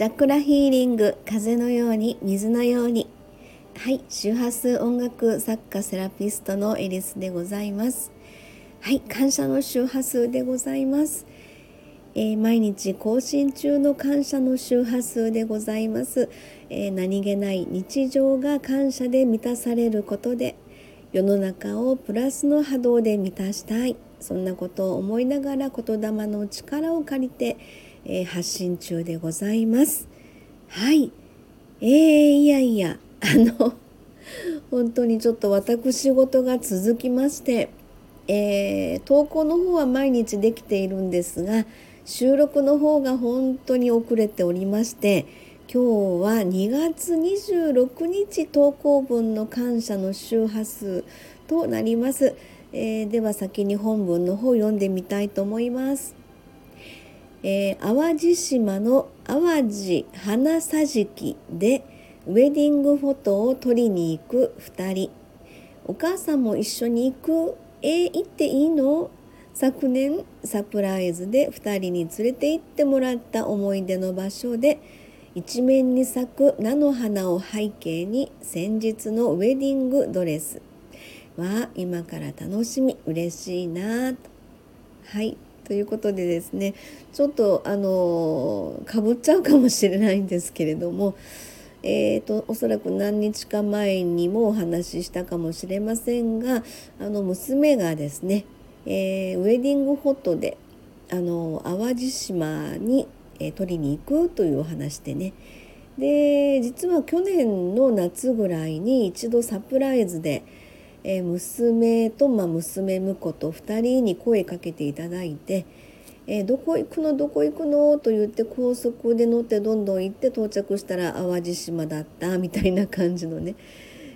チャクラヒーリング風のように水のように。はい周波数音楽作家セラピストのエリスでございます。はい感謝の周波数でございます、えー、毎日更新中の感謝の周波数でございます、えー、何気ない日常が感謝で満たされることで世の中をプラスの波動で満たしたい。そんなことを思いながら言霊の力を借りてえー、発信中でございます。はい。えー、いやいや、あの、本当にちょっと私事が続きまして、えー、投稿の方は毎日できているんですが、収録の方が本当に遅れておりまして、今日は2月26日投稿分の感謝の周波数となります。えー、では先に本文の方読んでみたいと思います。えー、淡路島の淡路花桟敷でウェディングフォトを撮りに行く2人。お母さんも一緒に行く。えー、行っていいの？昨年サプライズで2人に連れて行ってもらった思い出の場所で一面に咲く菜の花を背景に先日のウェディングドレスは今から楽しみ。嬉しいな。とはい。ということでですねちょっとあのかぶっちゃうかもしれないんですけれどもえーと、おそらく何日か前にもお話ししたかもしれませんがあの娘がですね、えー、ウェディングフォトであの淡路島に、えー、取りに行くというお話でね。で実は去年の夏ぐらいに一度サプライズでえ、娘と、まあ、娘婿と2人に声かけていただいて「え、どこ行くのどこ行くの?」と言って高速で乗ってどんどん行って到着したら淡路島だったみたいな感じのね、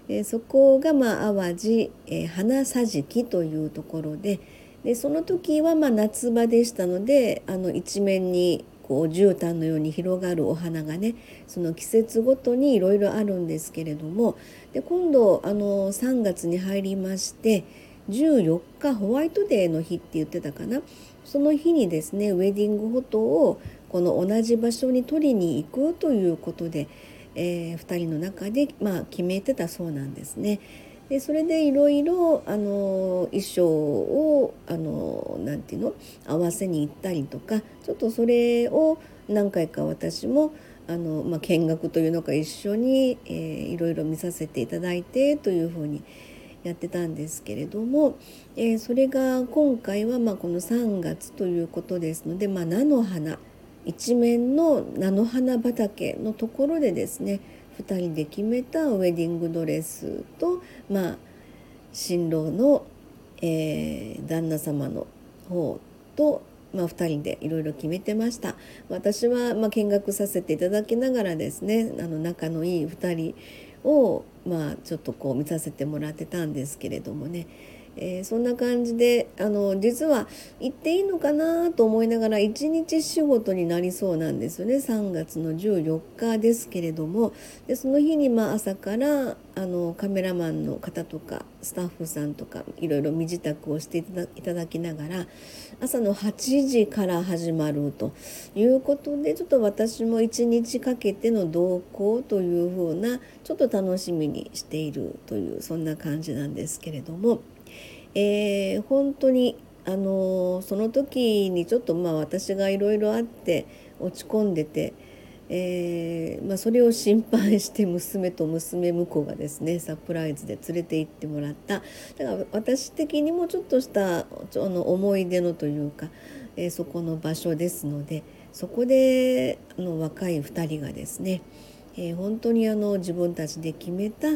え、そこが、まあ、淡路、え花桟敷というところででその時は、ま、夏場でしたのであの一面にこう絨毯のように広がるお花がねその季節ごとにいろいろあるんですけれどもで今度あの3月に入りまして14日ホワイトデーの日って言ってたかなその日にですねウェディングフォトをこの同じ場所に取りに行くということで、えー、2人の中で、まあ、決めてたそうなんですね。でそれでいろいろあの衣装をあのなんていうの合わせに行ったりとかちょっとそれを何回か私もあの、まあ、見学というのか一緒に、えー、いろいろ見させていただいてというふうにやってたんですけれども、えー、それが今回はまあこの3月ということですので、まあ、菜の花一面の菜の花畑のところでですね2人で決めたウェディングドレスと、まあ、新郎の、えー、旦那様の方と、まあ、2人でいろいろ決めてました。私は、まあ、見学させていただきながらですねあの仲のいい2人を、まあ、ちょっとこう見させてもらってたんですけれどもね。えー、そんな感じであの実は行っていいのかなと思いながら一日仕事になりそうなんですよね3月の14日ですけれどもでその日にまあ朝からあのカメラマンの方とかスタッフさんとかいろいろ身支度をしていただきながら朝の8時から始まるということでちょっと私も1日かけての同行というふうなちょっと楽しみにしているというそんな感じなんですけれども。えー、本当にあのその時にちょっとまあ私がいろいろあって落ち込んでて、えーまあ、それを心配して娘と娘婿がですねサプライズで連れて行ってもらった。だから私的にもちょっとしたあの思い出のというか、えー、そこの場所ですのでそこであの若い2人がですね、え、本当にあの自分たちで決めた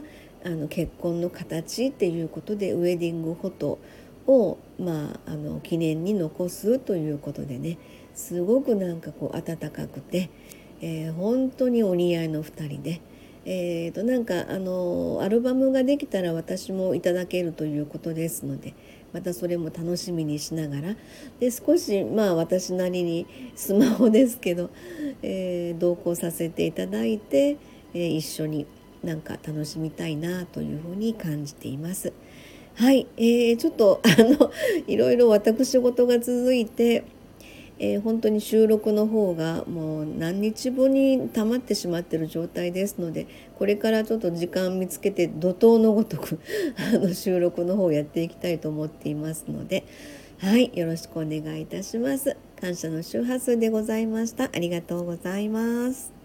あの結婚の形っていうことでウェディングフォトを、まあ、あの記念に残すということでねすごくなんかこう温かくて、えー、本当にお似合いの2人で。えー、となんかあのアルバムができたら私もいただけるということですのでまたそれも楽しみにしながらで少しまあ私なりにスマホですけど、えー、同行させていただいて、えー、一緒になんか楽しみたいなというふうに感じています。はい、えー、ちょっと あのいろいろ私事が続いて、えー、本当に収録の方がもう何日後に溜まってしまってる状態ですのでこれからちょっと時間見つけて怒涛のごとく あの収録の方をやっていきたいと思っていますのではい。よろしくお願いいたします。感謝の周波数でございました。ありがとうございます。